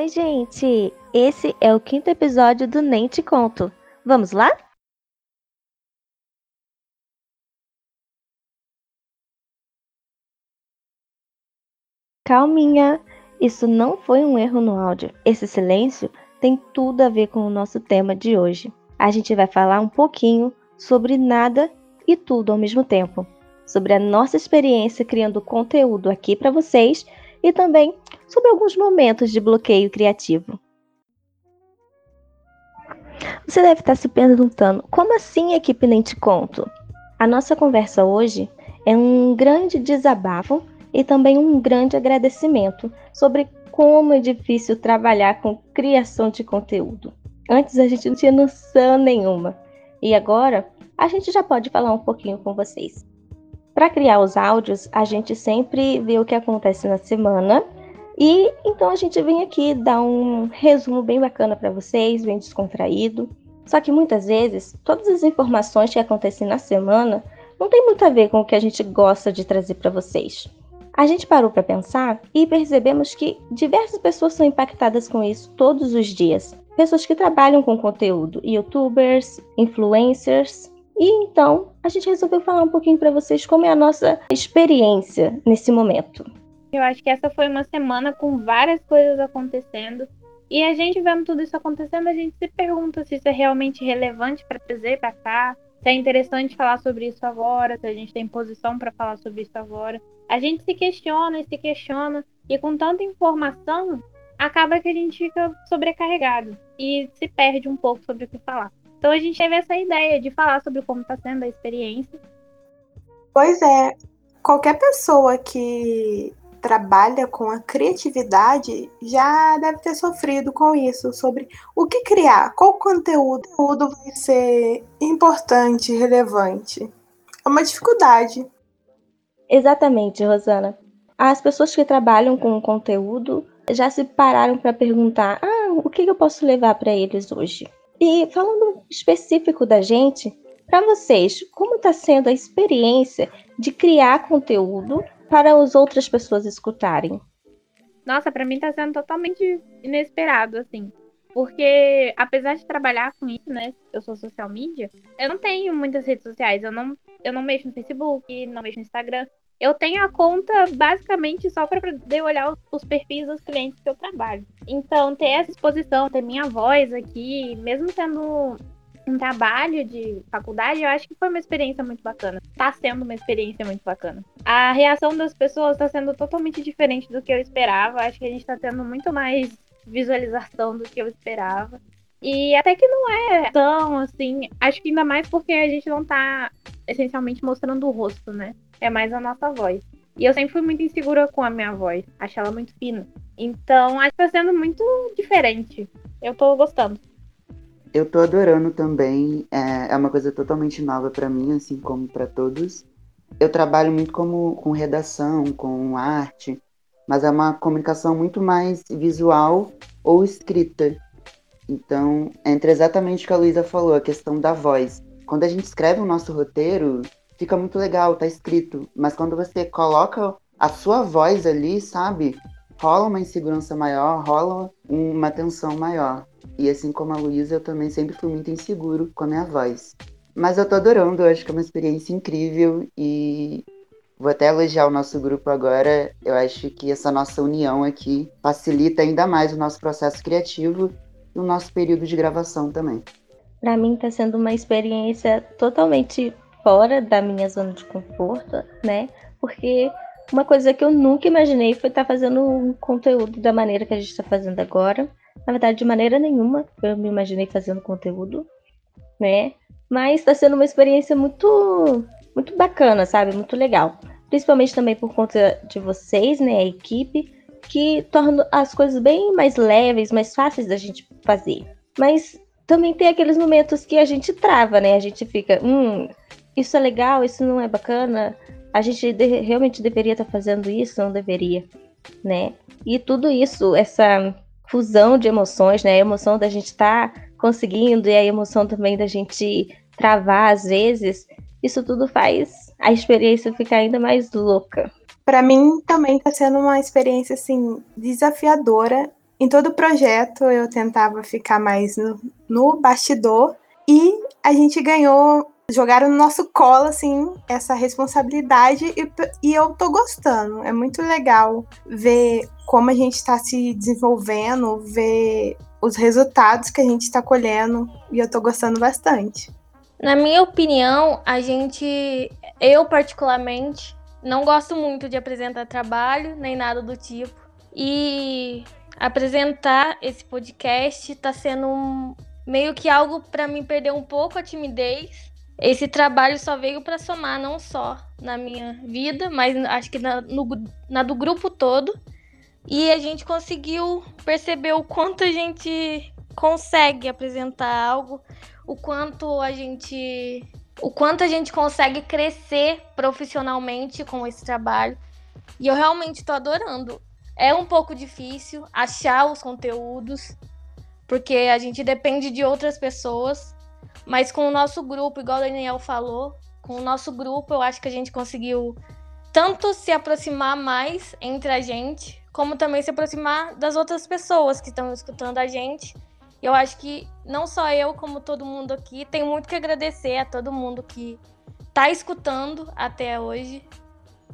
Oi, gente! Esse é o quinto episódio do Nem Te Conto. Vamos lá? Calminha! Isso não foi um erro no áudio. Esse silêncio tem tudo a ver com o nosso tema de hoje. A gente vai falar um pouquinho sobre nada e tudo ao mesmo tempo. Sobre a nossa experiência criando conteúdo aqui para vocês e também sobre alguns momentos de bloqueio criativo. Você deve estar se perguntando: como assim, equipe Nem Te Conto? A nossa conversa hoje é um grande desabafo e também um grande agradecimento sobre como é difícil trabalhar com criação de conteúdo. Antes a gente não tinha noção nenhuma e agora a gente já pode falar um pouquinho com vocês. Para criar os áudios, a gente sempre vê o que acontece na semana e então a gente vem aqui dar um resumo bem bacana para vocês, bem descontraído. Só que muitas vezes, todas as informações que acontecem na semana não tem muito a ver com o que a gente gosta de trazer para vocês. A gente parou para pensar e percebemos que diversas pessoas são impactadas com isso todos os dias. Pessoas que trabalham com conteúdo, youtubers, influencers. E então a gente resolveu falar um pouquinho para vocês como é a nossa experiência nesse momento. Eu acho que essa foi uma semana com várias coisas acontecendo. E a gente vendo tudo isso acontecendo, a gente se pergunta se isso é realmente relevante para trazer para cá, se é interessante falar sobre isso agora, se a gente tem posição para falar sobre isso agora. A gente se questiona e se questiona, e com tanta informação, acaba que a gente fica sobrecarregado e se perde um pouco sobre o que falar. Então a gente teve essa ideia de falar sobre como está sendo a experiência. Pois é, qualquer pessoa que trabalha com a criatividade já deve ter sofrido com isso, sobre o que criar, qual conteúdo, conteúdo vai ser importante, relevante. É uma dificuldade. Exatamente, Rosana. As pessoas que trabalham com conteúdo já se pararam para perguntar: ah, o que eu posso levar para eles hoje? E falando específico da gente, para vocês, como está sendo a experiência de criar conteúdo para as outras pessoas escutarem? Nossa, para mim está sendo totalmente inesperado, assim. Porque, apesar de trabalhar com isso, né? Eu sou social media, eu não tenho muitas redes sociais. Eu não, eu não mexo no Facebook, não mexo no Instagram. Eu tenho a conta basicamente só para poder olhar os, perfis dos clientes que eu trabalho. Então, ter essa exposição, ter minha voz aqui, mesmo sendo um trabalho de faculdade, eu acho que foi uma experiência muito bacana. Tá sendo uma experiência muito bacana. A reação das pessoas tá sendo totalmente diferente do que eu esperava. Acho que a gente tá tendo muito mais visualização do que eu esperava. E até que não é tão assim. Acho que ainda mais porque a gente não tá essencialmente mostrando o rosto, né? É mais a nossa voz. E eu sempre fui muito insegura com a minha voz. Acho ela muito fina. Então acho que tá sendo muito diferente. Eu tô gostando. Eu tô adorando também. É, é uma coisa totalmente nova para mim, assim como para todos. Eu trabalho muito como, com redação, com arte, mas é uma comunicação muito mais visual ou escrita. Então, entra exatamente o que a Luísa falou, a questão da voz. Quando a gente escreve o nosso roteiro, fica muito legal, tá escrito. Mas quando você coloca a sua voz ali, sabe? Rola uma insegurança maior, rola uma tensão maior. E assim como a Luísa, eu também sempre fui muito inseguro com a minha voz. Mas eu tô adorando, eu acho que é uma experiência incrível e vou até elogiar o nosso grupo agora. Eu acho que essa nossa união aqui facilita ainda mais o nosso processo criativo e o nosso período de gravação também. Para mim está sendo uma experiência totalmente fora da minha zona de conforto, né? Porque uma coisa que eu nunca imaginei foi estar tá fazendo um conteúdo da maneira que a gente está fazendo agora. Na verdade, de maneira nenhuma eu me imaginei fazendo conteúdo, né? Mas está sendo uma experiência muito, muito bacana, sabe? Muito legal. Principalmente também por conta de vocês, né? A equipe, que torna as coisas bem mais leves, mais fáceis da gente fazer. Mas também tem aqueles momentos que a gente trava, né? A gente fica, hum, isso é legal, isso não é bacana. A gente de realmente deveria estar tá fazendo isso, não deveria, né? E tudo isso, essa fusão de emoções, né? A emoção da gente estar tá conseguindo e a emoção também da gente travar às vezes, isso tudo faz a experiência ficar ainda mais louca. Para mim também está sendo uma experiência assim desafiadora Em todo projeto eu tentava ficar mais no, no bastidor e a gente ganhou, jogaram no nosso colo, assim, essa responsabilidade e, e eu tô gostando. É muito legal ver como a gente está se desenvolvendo, ver os resultados que a gente está colhendo e eu tô gostando bastante. Na minha opinião, a gente, eu particularmente, não gosto muito de apresentar trabalho nem nada do tipo. E apresentar esse podcast está sendo um, meio que algo para mim perder um pouco a timidez. Esse trabalho só veio para somar não só na minha vida, mas acho que na, no, na do grupo todo. E a gente conseguiu perceber o quanto a gente consegue apresentar algo, o quanto a gente o quanto a gente consegue crescer profissionalmente com esse trabalho. E eu realmente estou adorando. É um pouco difícil achar os conteúdos, porque a gente depende de outras pessoas. Mas com o nosso grupo, igual o Daniel falou, com o nosso grupo, eu acho que a gente conseguiu tanto se aproximar mais entre a gente, como também se aproximar das outras pessoas que estão escutando a gente. Eu acho que não só eu, como todo mundo aqui, tem muito que agradecer a todo mundo que está escutando até hoje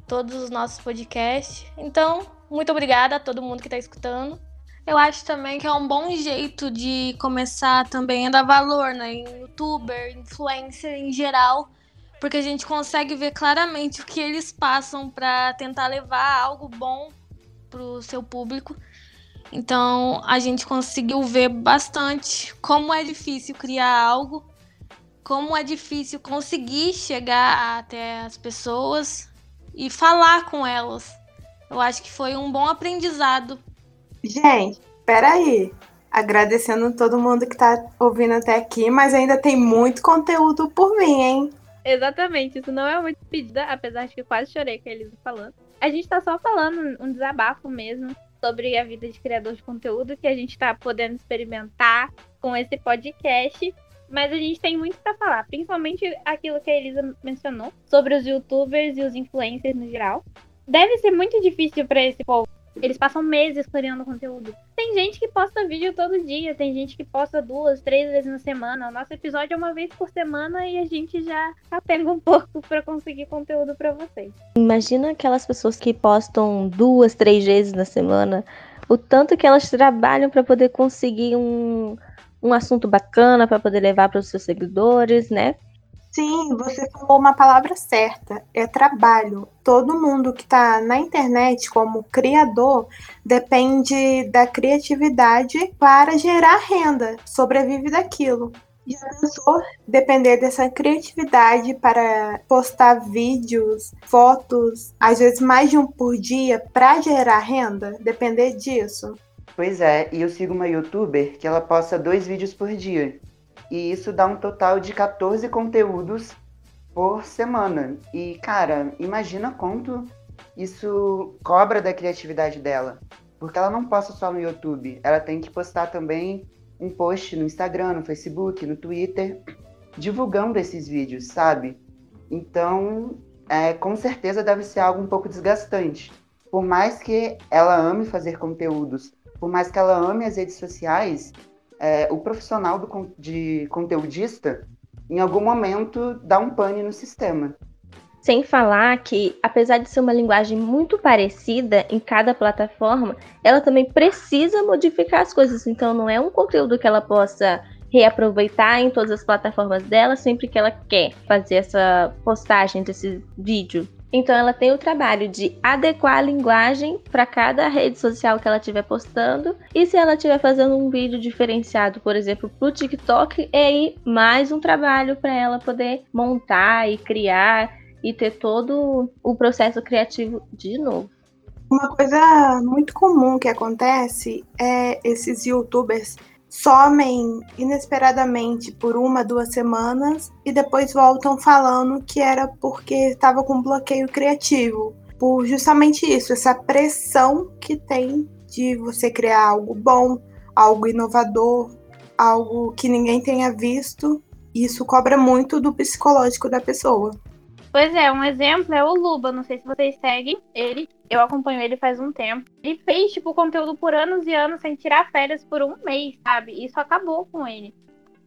todos os nossos podcasts. Então, muito obrigada a todo mundo que está escutando. Eu acho também que é um bom jeito de começar também a dar valor, né? Em youtuber, influencer em geral, porque a gente consegue ver claramente o que eles passam para tentar levar algo bom pro seu público. Então a gente conseguiu ver bastante como é difícil criar algo, como é difícil conseguir chegar até as pessoas e falar com elas. Eu acho que foi um bom aprendizado. Gente, peraí. Agradecendo todo mundo que tá ouvindo até aqui, mas ainda tem muito conteúdo por mim, hein? Exatamente, isso não é muito pedida, apesar de que quase chorei com eles falando. A gente tá só falando um desabafo mesmo sobre a vida de criador de conteúdo que a gente tá podendo experimentar com esse podcast. Mas a gente tem muito para falar, principalmente aquilo que a Elisa mencionou sobre os youtubers e os influencers no geral deve ser muito difícil para esse povo. Eles passam meses criando conteúdo. Tem gente que posta vídeo todo dia, tem gente que posta duas, três vezes na semana. O nosso episódio é uma vez por semana e a gente já apega um pouco para conseguir conteúdo para vocês. Imagina aquelas pessoas que postam duas, três vezes na semana, o tanto que elas trabalham para poder conseguir um, um assunto bacana para poder levar para os seus seguidores, né? Sim, você falou uma palavra certa, é trabalho. Todo mundo que está na internet como criador depende da criatividade para gerar renda, sobrevive daquilo. Já pensou depender dessa criatividade para postar vídeos, fotos, às vezes mais de um por dia, para gerar renda? Depender disso? Pois é, e eu sigo uma youtuber que ela posta dois vídeos por dia e isso dá um total de 14 conteúdos por semana. E, cara, imagina quanto isso cobra da criatividade dela. Porque ela não posta só no YouTube, ela tem que postar também um post no Instagram, no Facebook, no Twitter, divulgando esses vídeos, sabe? Então, é, com certeza deve ser algo um pouco desgastante. Por mais que ela ame fazer conteúdos, por mais que ela ame as redes sociais, é, o profissional do, de conteudista, em algum momento, dá um pane no sistema. Sem falar que, apesar de ser uma linguagem muito parecida em cada plataforma, ela também precisa modificar as coisas. Então, não é um conteúdo que ela possa reaproveitar em todas as plataformas dela sempre que ela quer fazer essa postagem desse vídeo. Então ela tem o trabalho de adequar a linguagem para cada rede social que ela estiver postando. E se ela estiver fazendo um vídeo diferenciado, por exemplo, para o TikTok, é aí mais um trabalho para ela poder montar e criar e ter todo o processo criativo de novo. Uma coisa muito comum que acontece é esses youtubers somem inesperadamente por uma, duas semanas e depois voltam falando que era porque estava com bloqueio criativo. Por justamente isso, essa pressão que tem de você criar algo bom, algo inovador, algo que ninguém tenha visto. Isso cobra muito do psicológico da pessoa. Pois é, um exemplo é o Luba. Não sei se vocês seguem ele. Eu acompanho ele faz um tempo. Ele fez, tipo, conteúdo por anos e anos sem tirar férias por um mês, sabe? Isso acabou com ele.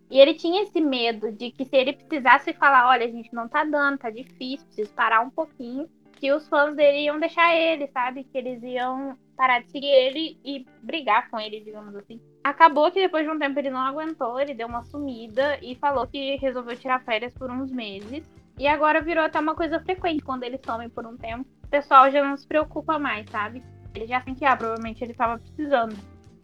E ele tinha esse medo de que se ele precisasse falar, olha, a gente não tá dando, tá difícil, preciso parar um pouquinho, que os fãs dele iam deixar ele, sabe? Que eles iam parar de seguir ele e brigar com ele, digamos assim. Acabou que depois de um tempo ele não aguentou, ele deu uma sumida e falou que resolveu tirar férias por uns meses. E agora virou até uma coisa frequente quando ele some por um tempo. O pessoal já não se preocupa mais, sabe? Ele já sente que, ah, provavelmente ele tava precisando.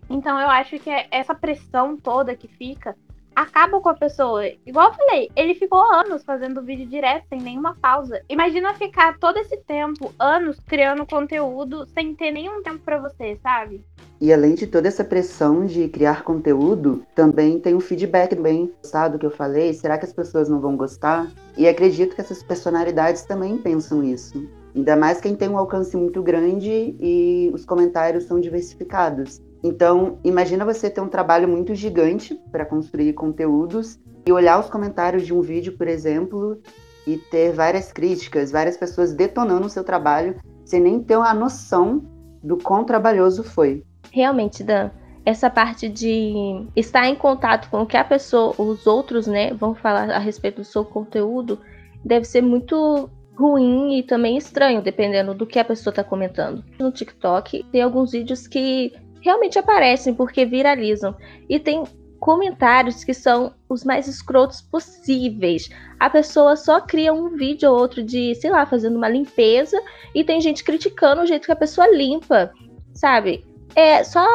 Então eu acho que é essa pressão toda que fica acaba com a pessoa. Igual eu falei, ele ficou anos fazendo vídeo direto, sem nenhuma pausa. Imagina ficar todo esse tempo, anos, criando conteúdo sem ter nenhum tempo para você, sabe? E além de toda essa pressão de criar conteúdo, também tem um feedback bem do que eu falei. Será que as pessoas não vão gostar? E acredito que essas personalidades também pensam isso. Ainda mais quem tem um alcance muito grande e os comentários são diversificados. Então, imagina você ter um trabalho muito gigante para construir conteúdos e olhar os comentários de um vídeo, por exemplo, e ter várias críticas, várias pessoas detonando o seu trabalho sem nem ter uma noção do quão trabalhoso foi. Realmente, Dan, essa parte de estar em contato com o que a pessoa, os outros, né, vão falar a respeito do seu conteúdo, deve ser muito ruim e também estranho, dependendo do que a pessoa está comentando. No TikTok tem alguns vídeos que realmente aparecem porque viralizam. E tem comentários que são os mais escrotos possíveis. A pessoa só cria um vídeo ou outro de, sei lá, fazendo uma limpeza e tem gente criticando o jeito que a pessoa limpa, sabe? É só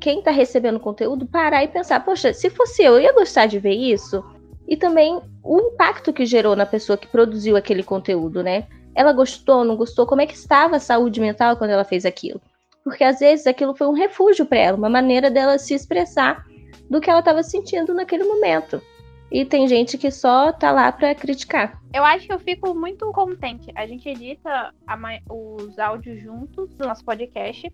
quem tá recebendo conteúdo parar e pensar, poxa, se fosse eu, eu ia gostar de ver isso. E também o impacto que gerou na pessoa que produziu aquele conteúdo, né? Ela gostou, não gostou? Como é que estava a saúde mental quando ela fez aquilo? Porque às vezes aquilo foi um refúgio para ela, uma maneira dela se expressar do que ela estava sentindo naquele momento. E tem gente que só tá lá para criticar. Eu acho que eu fico muito contente. A gente edita os áudios juntos do nosso podcast.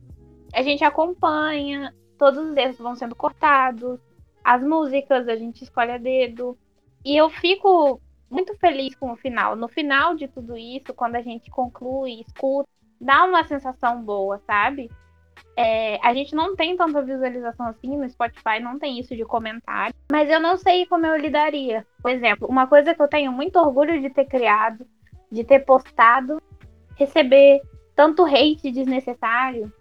A gente acompanha, todos os erros vão sendo cortados. As músicas a gente escolhe a dedo. E eu fico muito feliz com o final. No final de tudo isso, quando a gente conclui, escuta, dá uma sensação boa, sabe? É, a gente não tem tanta visualização assim no Spotify, não tem isso de comentário. Mas eu não sei como eu lidaria. Por exemplo, uma coisa que eu tenho muito orgulho de ter criado, de ter postado, receber tanto hate desnecessário,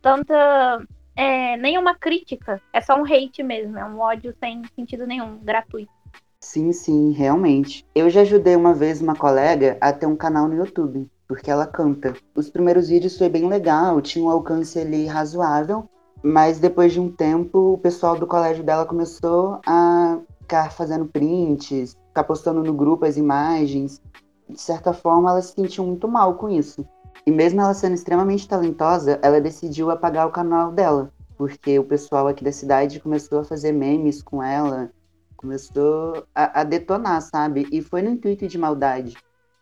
tanta. É, nenhuma crítica. É só um hate mesmo, é um ódio sem sentido nenhum, gratuito. Sim, sim, realmente. Eu já ajudei uma vez uma colega a ter um canal no YouTube porque ela canta. Os primeiros vídeos foi bem legal, tinha um alcance ali razoável, mas depois de um tempo o pessoal do colégio dela começou a ficar fazendo prints, ficar postando no grupo as imagens. De certa forma, ela se sentiu muito mal com isso. E mesmo ela sendo extremamente talentosa, ela decidiu apagar o canal dela, porque o pessoal aqui da cidade começou a fazer memes com ela, começou a, a detonar, sabe? E foi no intuito de maldade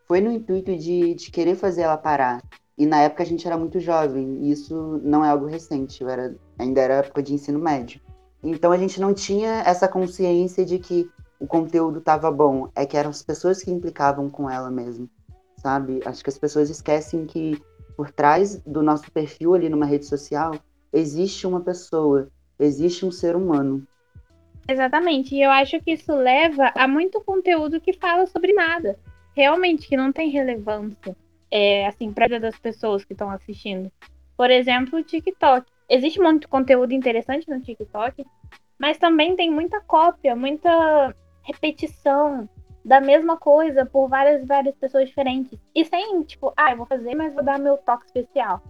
foi no intuito de, de querer fazer ela parar. E na época a gente era muito jovem, e isso não é algo recente, era, ainda era época de ensino médio. Então a gente não tinha essa consciência de que o conteúdo estava bom, é que eram as pessoas que implicavam com ela mesmo, sabe? Acho que as pessoas esquecem que por trás do nosso perfil ali numa rede social existe uma pessoa, existe um ser humano. Exatamente, e eu acho que isso leva a muito conteúdo que fala sobre nada realmente que não tem relevância, é, assim, para das pessoas que estão assistindo. Por exemplo, o TikTok. Existe muito conteúdo interessante no TikTok, mas também tem muita cópia, muita repetição da mesma coisa por várias várias pessoas diferentes. E sem, tipo, ah, eu vou fazer, mas vou dar meu toque especial.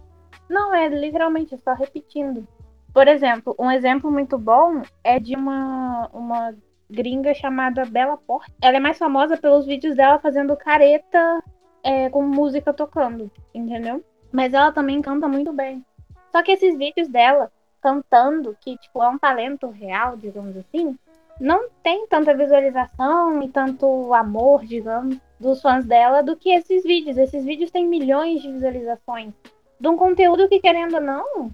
Não, é literalmente só repetindo. Por exemplo, um exemplo muito bom é de uma, uma gringa chamada Bella Porte. Ela é mais famosa pelos vídeos dela fazendo careta é, com música tocando, entendeu? Mas ela também canta muito bem. Só que esses vídeos dela cantando, que tipo é um talento real, digamos assim, não tem tanta visualização e tanto amor, digamos, dos fãs dela do que esses vídeos. Esses vídeos têm milhões de visualizações de um conteúdo que, querendo ou não,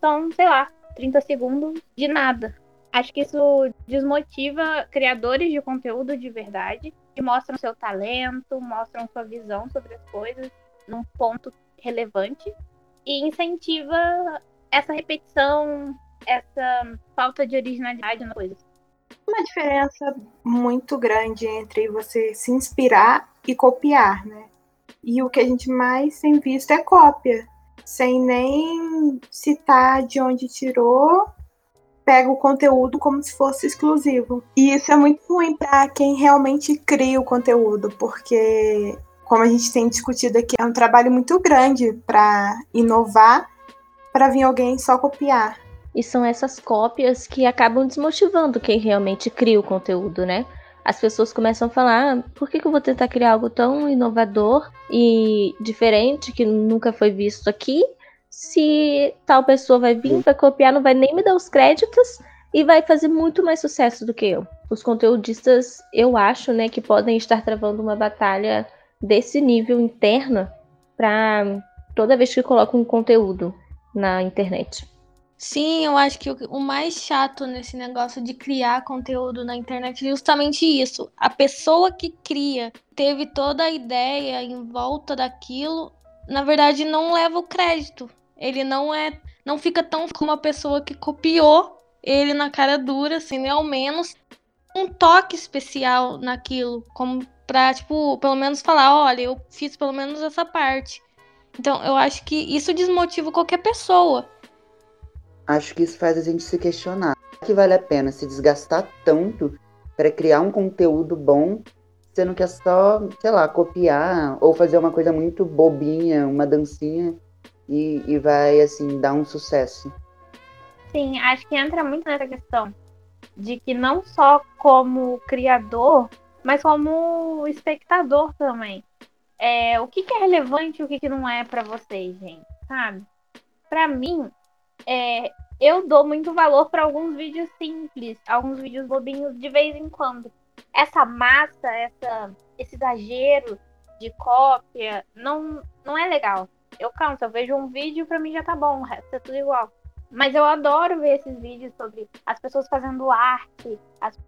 são, sei lá, 30 segundos de nada. Acho que isso desmotiva criadores de conteúdo de verdade que mostram seu talento, mostram sua visão sobre as coisas num ponto relevante e incentiva essa repetição, essa falta de originalidade nas coisas. Uma diferença muito grande entre você se inspirar e copiar, né? E o que a gente mais tem visto é cópia, sem nem citar de onde tirou, pega o conteúdo como se fosse exclusivo. E isso é muito ruim para quem realmente cria o conteúdo, porque como a gente tem discutido aqui, é um trabalho muito grande para inovar, para vir alguém só copiar. E são essas cópias que acabam desmotivando quem realmente cria o conteúdo, né? As pessoas começam a falar: ah, por que, que eu vou tentar criar algo tão inovador e diferente que nunca foi visto aqui? Se tal pessoa vai vir, vai copiar, não vai nem me dar os créditos e vai fazer muito mais sucesso do que eu. Os conteudistas, eu acho, né, que podem estar travando uma batalha desse nível interno para toda vez que coloca um conteúdo na internet. Sim, eu acho que o mais chato nesse negócio de criar conteúdo na internet é justamente isso. A pessoa que cria teve toda a ideia em volta daquilo, na verdade não leva o crédito. Ele não é, não fica tão como a pessoa que copiou ele na cara dura, assim, ao menos um toque especial naquilo, como pra, tipo, pelo menos falar, olha, eu fiz pelo menos essa parte. Então, eu acho que isso desmotiva qualquer pessoa. Acho que isso faz a gente se questionar. Que vale a pena se desgastar tanto para criar um conteúdo bom, sendo que é só, sei lá, copiar ou fazer uma coisa muito bobinha, uma dancinha e, e vai, assim, dar um sucesso? Sim, acho que entra muito nessa questão de que não só como criador, mas como espectador também. É, o que, que é relevante e o que, que não é para vocês, gente, sabe? Para mim, é, eu dou muito valor para alguns vídeos simples, alguns vídeos bobinhos de vez em quando. Essa massa, essa, esse exagero de cópia, não, não é legal. Eu canso, eu vejo um vídeo para mim já tá bom, o resto é tudo igual. Mas eu adoro ver esses vídeos sobre as pessoas fazendo arte, as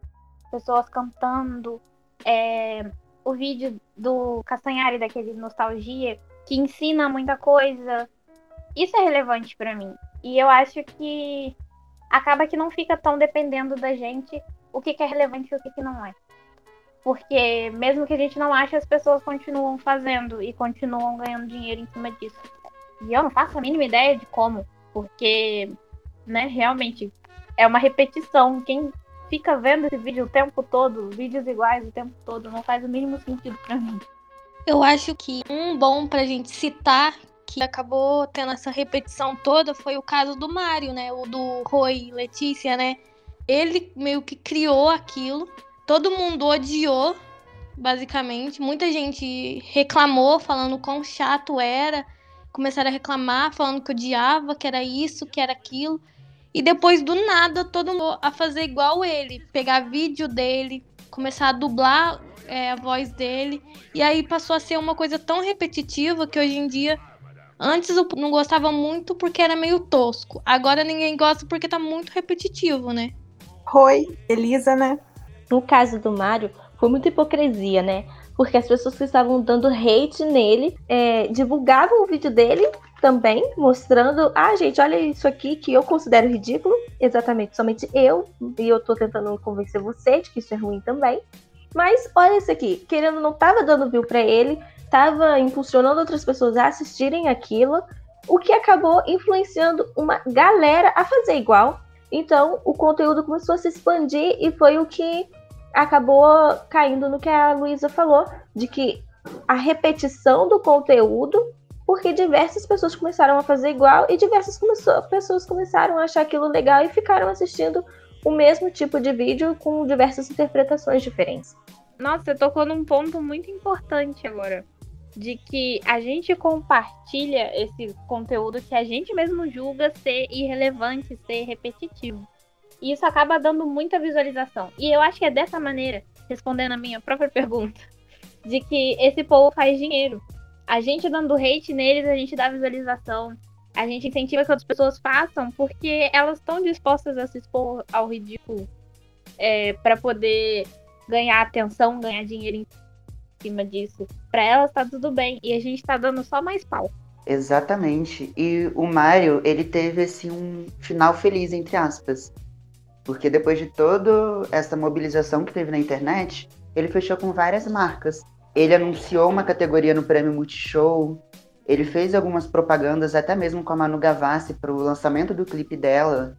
pessoas cantando, é, o vídeo do Castanhari, daquele Nostalgia, que ensina muita coisa. Isso é relevante para mim. E eu acho que acaba que não fica tão dependendo da gente o que, que é relevante e o que, que não é. Porque mesmo que a gente não ache, as pessoas continuam fazendo e continuam ganhando dinheiro em cima disso. E eu não faço a mínima ideia de como, porque, né, realmente é uma repetição. Quem fica vendo esse vídeo o tempo todo, vídeos iguais o tempo todo, não faz o mínimo sentido para mim. Eu acho que um bom pra gente citar que acabou tendo essa repetição toda foi o caso do Mário, né? O do Roy Letícia, né? Ele meio que criou aquilo. Todo mundo odiou, basicamente. Muita gente reclamou, falando quão chato era. Começaram a reclamar, falando que odiava, que era isso, que era aquilo. E depois do nada, todo mundo a fazer igual ele, pegar vídeo dele, começar a dublar é, a voz dele. E aí passou a ser uma coisa tão repetitiva que hoje em dia. Antes eu não gostava muito porque era meio tosco. Agora ninguém gosta porque tá muito repetitivo, né? Oi, Elisa, né? No caso do Mario, foi muita hipocrisia, né? Porque as pessoas que estavam dando hate nele é, divulgavam o vídeo dele também, mostrando, ah, gente, olha isso aqui que eu considero ridículo, exatamente, somente eu, e eu tô tentando convencer você de que isso é ruim também. Mas olha isso aqui, querendo não tava dando view para ele, tava impulsionando outras pessoas a assistirem aquilo, o que acabou influenciando uma galera a fazer igual. Então, o conteúdo começou a se expandir e foi o que acabou caindo no que a Luísa falou, de que a repetição do conteúdo porque diversas pessoas começaram a fazer igual e diversas pessoas começaram a achar aquilo legal e ficaram assistindo o mesmo tipo de vídeo com diversas interpretações diferentes. Nossa, você tocou num ponto muito importante agora. De que a gente compartilha esse conteúdo que a gente mesmo julga ser irrelevante, ser repetitivo. E isso acaba dando muita visualização. E eu acho que é dessa maneira, respondendo a minha própria pergunta, de que esse povo faz dinheiro a gente dando hate neles, a gente dá visualização. A gente incentiva que outras pessoas façam, porque elas estão dispostas a se expor ao ridículo é, para poder ganhar atenção, ganhar dinheiro em cima disso. Pra elas tá tudo bem. E a gente tá dando só mais pau. Exatamente. E o Mario, ele teve assim um final feliz, entre aspas. Porque depois de toda essa mobilização que teve na internet, ele fechou com várias marcas. Ele anunciou uma categoria no prêmio Multishow. Ele fez algumas propagandas, até mesmo com a Manu Gavassi, para o lançamento do clipe dela.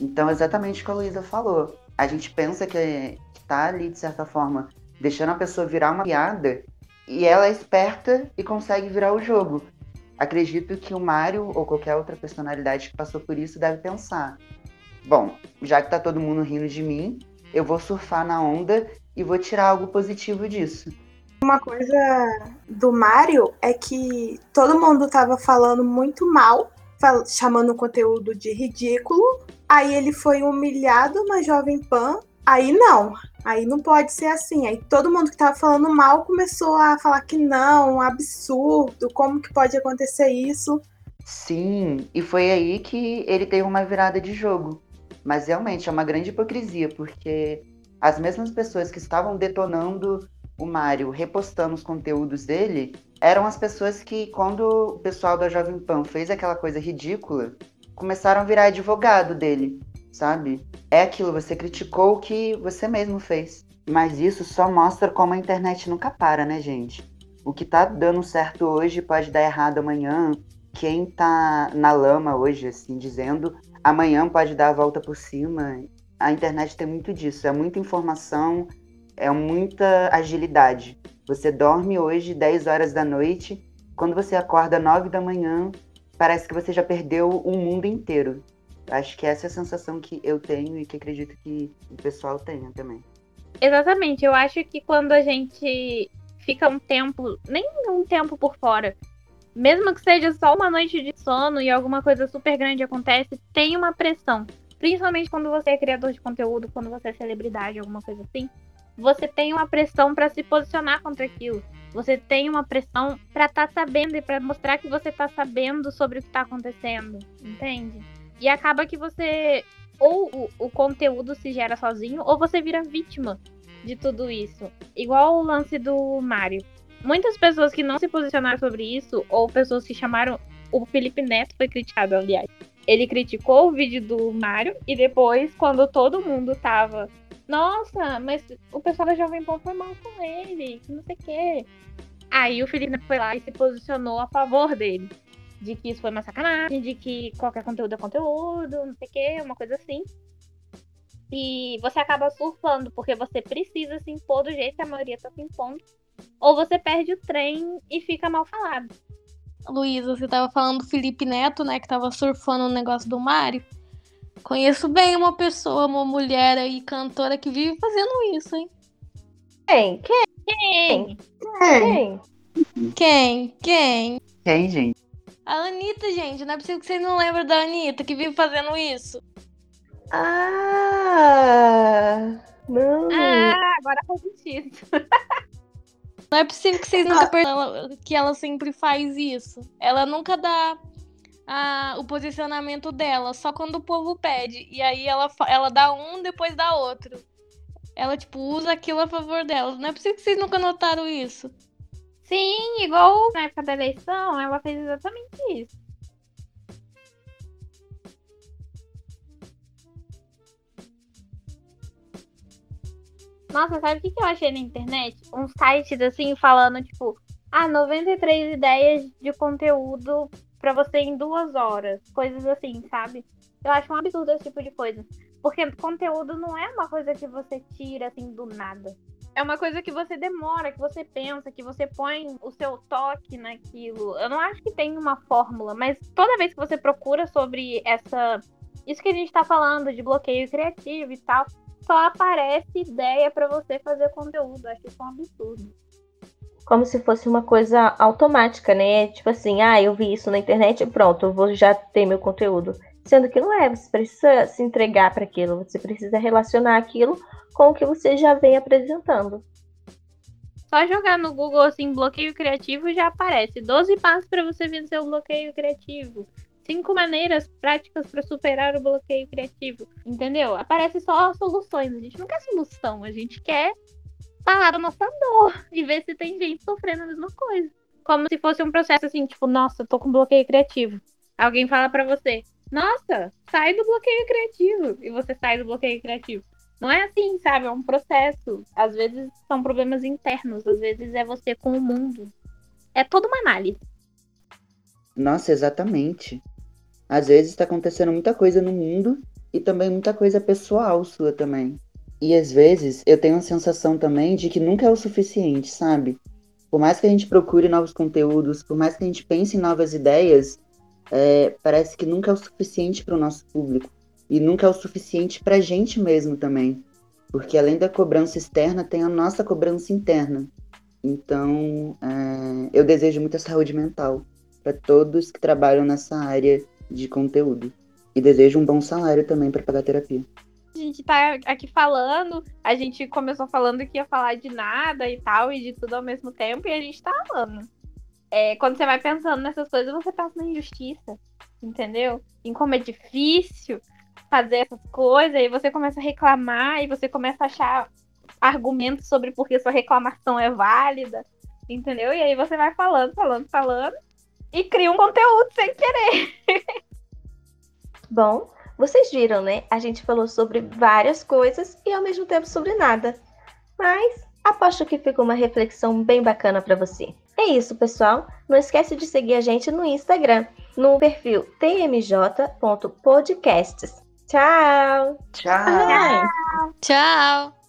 Então, exatamente o que a Luísa falou. A gente pensa que, que tá ali, de certa forma, deixando a pessoa virar uma piada, e ela é esperta e consegue virar o jogo. Acredito que o Mario ou qualquer outra personalidade que passou por isso deve pensar: bom, já que tá todo mundo rindo de mim, eu vou surfar na onda e vou tirar algo positivo disso. Uma coisa do Mario é que todo mundo tava falando muito mal, chamando o conteúdo de ridículo. Aí ele foi humilhado na Jovem Pan. Aí não, aí não pode ser assim. Aí todo mundo que tava falando mal começou a falar que não, um absurdo, como que pode acontecer isso? Sim, e foi aí que ele teve uma virada de jogo. Mas realmente é uma grande hipocrisia, porque as mesmas pessoas que estavam detonando o Mário, repostando os conteúdos dele, eram as pessoas que, quando o pessoal da Jovem Pan fez aquela coisa ridícula, começaram a virar advogado dele, sabe? É aquilo, você criticou o que você mesmo fez. Mas isso só mostra como a internet nunca para, né, gente? O que tá dando certo hoje pode dar errado amanhã. Quem tá na lama hoje, assim, dizendo, amanhã pode dar a volta por cima. A internet tem muito disso, é muita informação, é muita agilidade. Você dorme hoje 10 horas da noite, quando você acorda 9 da manhã, parece que você já perdeu o mundo inteiro. Acho que essa é a sensação que eu tenho e que acredito que o pessoal tenha também. Exatamente, eu acho que quando a gente fica um tempo, nem um tempo por fora, mesmo que seja só uma noite de sono e alguma coisa super grande acontece, tem uma pressão. Principalmente quando você é criador de conteúdo, quando você é celebridade, alguma coisa assim. Você tem uma pressão para se posicionar contra aquilo. Você tem uma pressão para estar tá sabendo e para mostrar que você tá sabendo sobre o que tá acontecendo, entende? E acaba que você ou o, o conteúdo se gera sozinho ou você vira vítima de tudo isso. Igual o lance do Mario muitas pessoas que não se posicionaram sobre isso, ou pessoas que chamaram. O Felipe Neto foi criticado, aliás. Ele criticou o vídeo do Mario e depois, quando todo mundo tava. Nossa, mas o pessoal da Jovem Pan foi mal com ele, não sei o quê. Aí o Felipe Neto foi lá e se posicionou a favor dele. De que isso foi uma sacanagem, de que qualquer conteúdo é conteúdo, não sei o quê, uma coisa assim. E você acaba surfando, porque você precisa se impor do jeito que a maioria tá se impondo ou você perde o trem e fica mal falado. Luísa, você tava falando do Felipe Neto, né, que tava surfando no negócio do Mário. Conheço bem uma pessoa, uma mulher aí, cantora, que vive fazendo isso, hein? Quem? Quem? Quem? Quem? Quem? Quem? Quem, gente? A Anitta, gente. Não é possível que vocês não lembram da Anitta, que vive fazendo isso. Ah! Não. Ah, agora faz sentido. Não é possível que vocês nunca percebam que ela sempre faz isso. Ela nunca dá a, o posicionamento dela, só quando o povo pede. E aí ela, ela dá um, depois dá outro. Ela, tipo, usa aquilo a favor dela. Não é possível que vocês nunca notaram isso. Sim, igual na época da eleição, ela fez exatamente isso. Nossa, sabe o que, eu achei na internet? Uns sites assim falando, tipo, ah, 93 ideias de conteúdo para você em duas horas. Coisas assim, sabe? Eu acho um absurdo esse tipo de coisa. Porque conteúdo não é uma coisa que você tira assim do nada. É uma coisa que você demora, que você pensa, que você põe o seu toque naquilo. Eu não acho que tem uma fórmula, mas toda vez que você procura sobre essa. Isso que a gente tá falando de bloqueio criativo e tal, só aparece ideia para você fazer conteúdo. Acho isso um absurdo. Como se fosse uma coisa automática, né? Tipo assim, ah, eu vi isso na internet, pronto, eu vou já ter meu conteúdo. Sendo que não é, você precisa se entregar para aquilo, você precisa relacionar aquilo com o que você já vem apresentando. Só jogar no Google assim, bloqueio criativo já aparece 12 passos para você vencer o bloqueio criativo. Cinco maneiras práticas para superar o bloqueio criativo. Entendeu? Aparece só soluções. A gente não quer solução, a gente quer falar da nossa dor e ver se tem gente sofrendo a mesma coisa. Como se fosse um processo assim, tipo, nossa, tô com bloqueio criativo. Alguém fala para você, nossa, sai do bloqueio criativo. E você sai do bloqueio criativo. Não é assim, sabe? É um processo. Às vezes são problemas internos, às vezes é você com o mundo. É toda uma análise. Nossa, exatamente. Às vezes está acontecendo muita coisa no mundo e também muita coisa pessoal sua também. E às vezes eu tenho a sensação também de que nunca é o suficiente, sabe? Por mais que a gente procure novos conteúdos, por mais que a gente pense em novas ideias, é, parece que nunca é o suficiente para o nosso público. E nunca é o suficiente para a gente mesmo também. Porque além da cobrança externa, tem a nossa cobrança interna. Então, é, eu desejo muita saúde mental para todos que trabalham nessa área de conteúdo. E desejo um bom salário também para pagar terapia. A gente tá aqui falando, a gente começou falando que ia falar de nada e tal, e de tudo ao mesmo tempo, e a gente tá falando. É, quando você vai pensando nessas coisas, você pensa na injustiça, entendeu? Em como é difícil fazer essas coisas, e você começa a reclamar, e você começa a achar argumentos sobre por que sua reclamação é válida, entendeu? E aí você vai falando, falando, falando, e cria um conteúdo sem querer. Bom, vocês viram, né? A gente falou sobre várias coisas e ao mesmo tempo sobre nada. Mas aposto que ficou uma reflexão bem bacana para você. É isso, pessoal. Não esquece de seguir a gente no Instagram, no perfil tmj.podcasts. Tchau! Tchau! Tchau!